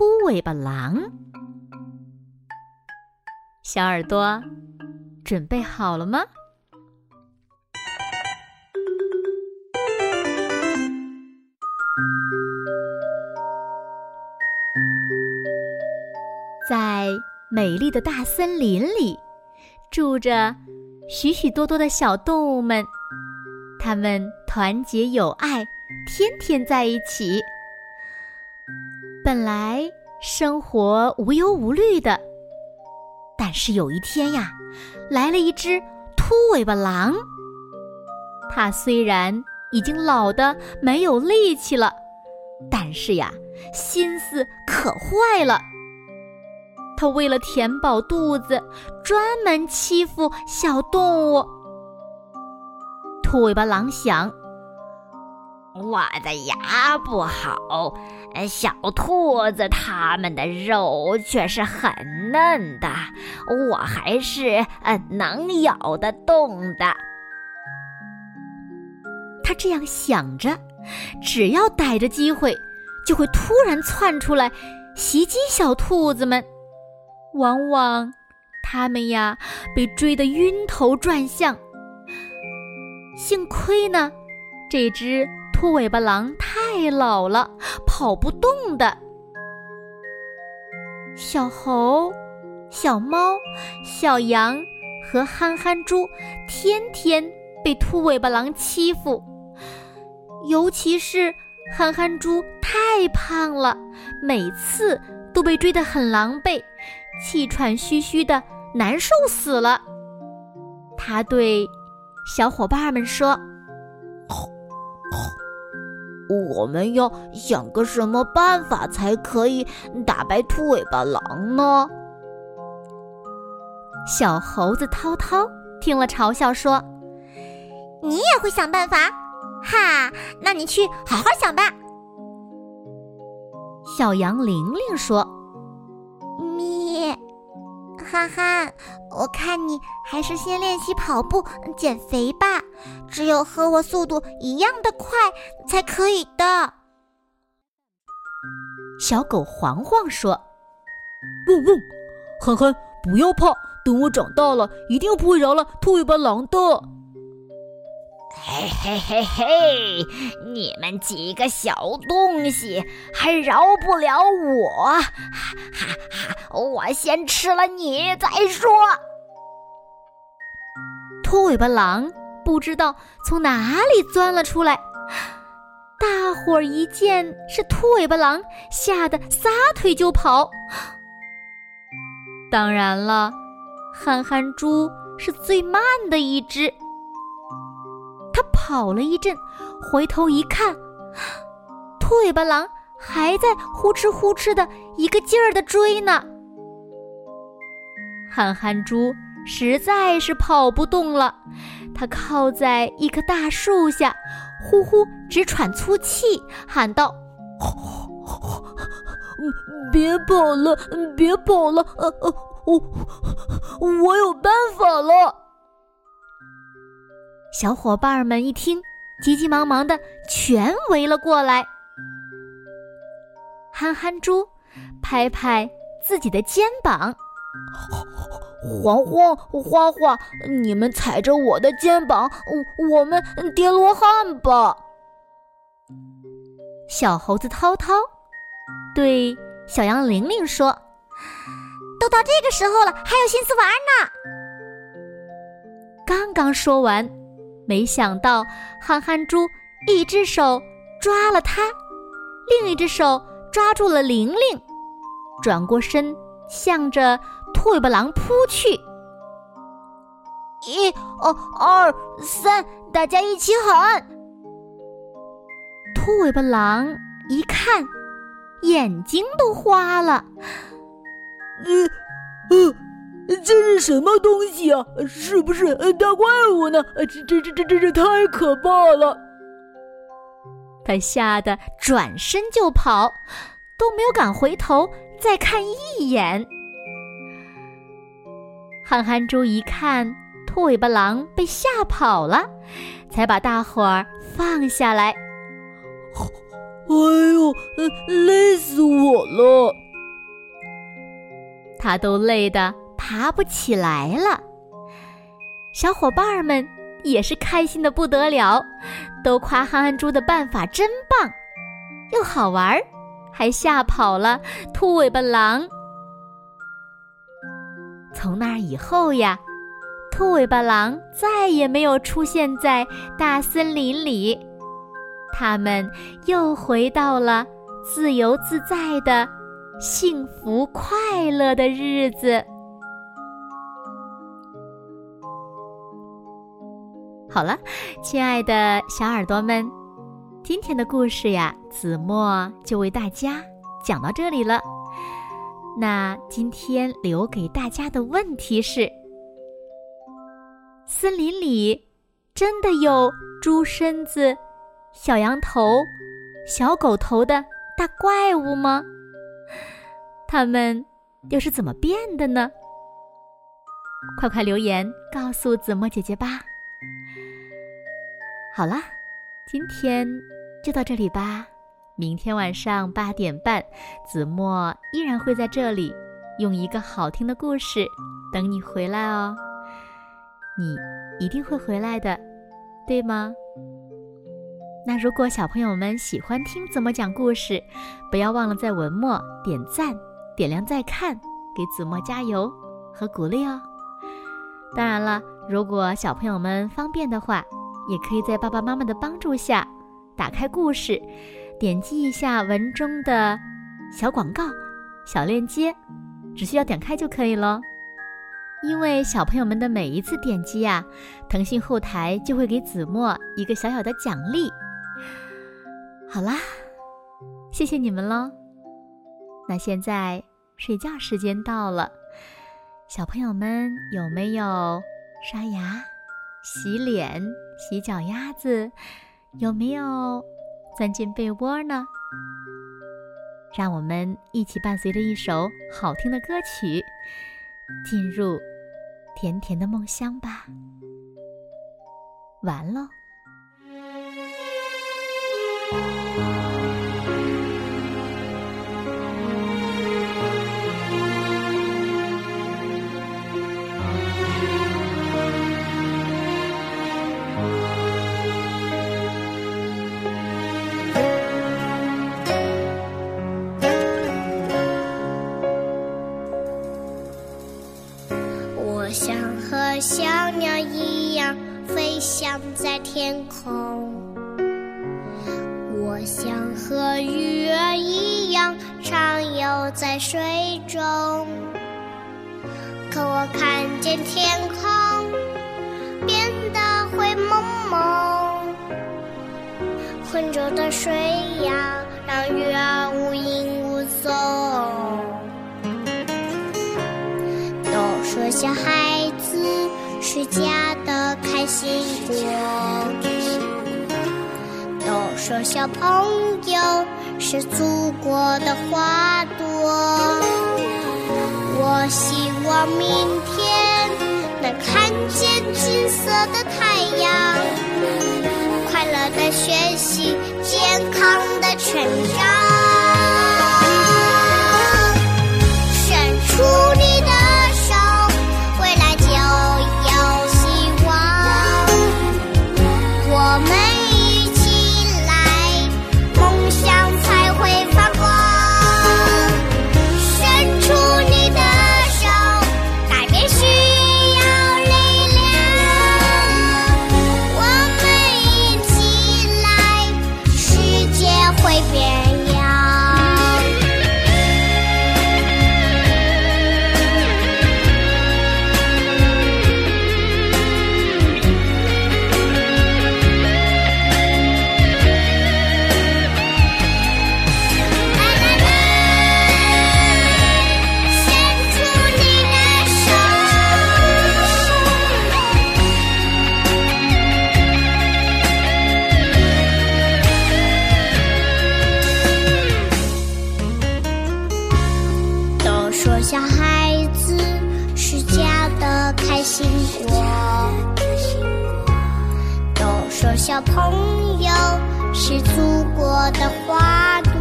秃尾巴狼》。小耳朵，准备好了吗？在美丽的大森林里，住着许许多多的小动物们，它们团结友爱，天天在一起。本来生活无忧无虑的。但是有一天呀，来了一只秃尾巴狼。它虽然已经老得没有力气了，但是呀，心思可坏了。它为了填饱肚子，专门欺负小动物。秃尾巴狼想。我的牙不好，小兔子它们的肉却是很嫩的，我还是呃能咬得动的。他这样想着，只要逮着机会，就会突然窜出来袭击小兔子们。往往，它们呀被追得晕头转向。幸亏呢，这只。秃尾巴狼太老了，跑不动的。小猴、小猫、小羊和憨憨猪天天被秃尾巴狼欺负，尤其是憨憨猪太胖了，每次都被追得很狼狈，气喘吁吁的，难受死了。他对小伙伴们说。我们要想个什么办法才可以打败兔尾巴狼呢？小猴子涛涛听了嘲笑说：“你也会想办法？哈，那你去好好想吧。”小羊玲玲说：“咪，憨憨，我看你还是先练习跑步减肥吧。只有和我速度一样的快才可以的。小狗黄黄说：“汪汪，憨憨，不要怕，等我长大了，一定不会饶了兔尾巴狼的。”嘿嘿嘿嘿，你们几个小东西还饶不了我！哈哈哈，我先吃了你再说。兔尾巴狼不知道从哪里钻了出来，大伙儿一见是兔尾巴狼，吓得撒腿就跑。当然了，憨憨猪是最慢的一只。他跑了一阵，回头一看，兔尾巴狼还在呼哧呼哧的一个劲儿的追呢。憨憨猪实在是跑不动了，他靠在一棵大树下，呼呼直喘粗气，喊道：“别跑了，别跑了，呃呃，我我有办法了。”小伙伴们一听，急急忙忙的全围了过来。憨憨猪拍拍自己的肩膀：“黄黄花花，你们踩着我的肩膀，我我们叠罗汉吧。”小猴子涛涛对小羊玲玲说：“都到这个时候了，还有心思玩呢。”刚刚说完。没想到，憨憨猪一只手抓了它，另一只手抓住了玲玲，转过身向着秃尾巴狼扑去。一、哦、二、三，大家一起喊！兔尾巴狼一看，眼睛都花了，呃，呃，这是什么东西啊？是不是大怪物呢？这这这这这这太可怕了！他吓得转身就跑，都没有敢回头再看一眼。憨憨猪一看兔尾巴狼被吓跑了，才把大伙儿放下来。哎呦，累死我了！他都累得爬不起来了。小伙伴们也是开心的不得了，都夸憨憨猪的办法真棒，又好玩，还吓跑了兔尾巴狼。从那以后呀，兔尾巴狼再也没有出现在大森林里，他们又回到了自由自在的、幸福快乐的日子。好了，亲爱的小耳朵们，今天的故事呀，子墨就为大家讲到这里了。那今天留给大家的问题是：森林里真的有猪身子、小羊头、小狗头的大怪物吗？它们又是怎么变的呢？快快留言告诉子墨姐姐吧。好啦，今天就到这里吧。明天晚上八点半，子墨依然会在这里，用一个好听的故事等你回来哦。你一定会回来的，对吗？那如果小朋友们喜欢听子墨讲故事，不要忘了在文末点赞、点亮再看，给子墨加油和鼓励哦。当然了，如果小朋友们方便的话，也可以在爸爸妈妈的帮助下打开故事。点击一下文中的小广告、小链接，只需要点开就可以了。因为小朋友们的每一次点击呀，腾讯后台就会给子墨一个小小的奖励。好啦，谢谢你们喽。那现在睡觉时间到了，小朋友们有没有刷牙、洗脸、洗脚丫子？有没有？钻进被窝呢，让我们一起伴随着一首好听的歌曲，进入甜甜的梦乡吧。完喽。飞翔在天空，我想和鱼儿一样畅游在水中。可我看见天空变得灰蒙蒙，浑浊的水呀，让鱼儿无影无踪。都说小孩子。是家开心果，都说小朋友是祖国的花朵。我希望明天能看见金色的太阳，快乐的学习，健康的成长。说小孩子是家的开心果都说小朋友是祖国的花朵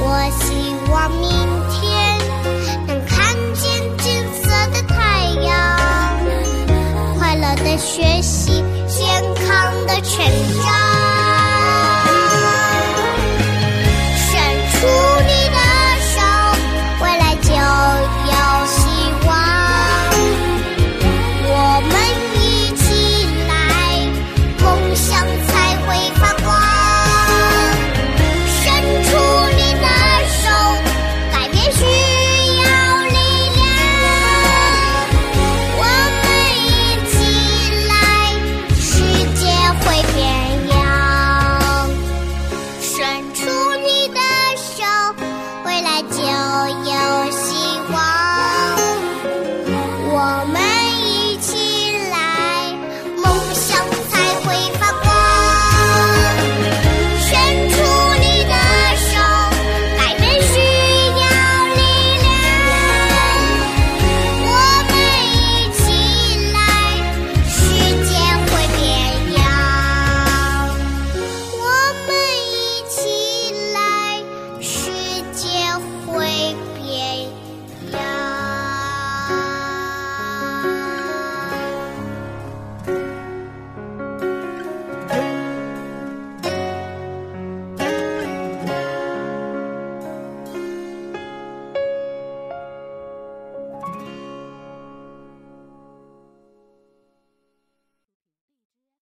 我希望明天能看见金色的太阳快乐的学习健康的成长。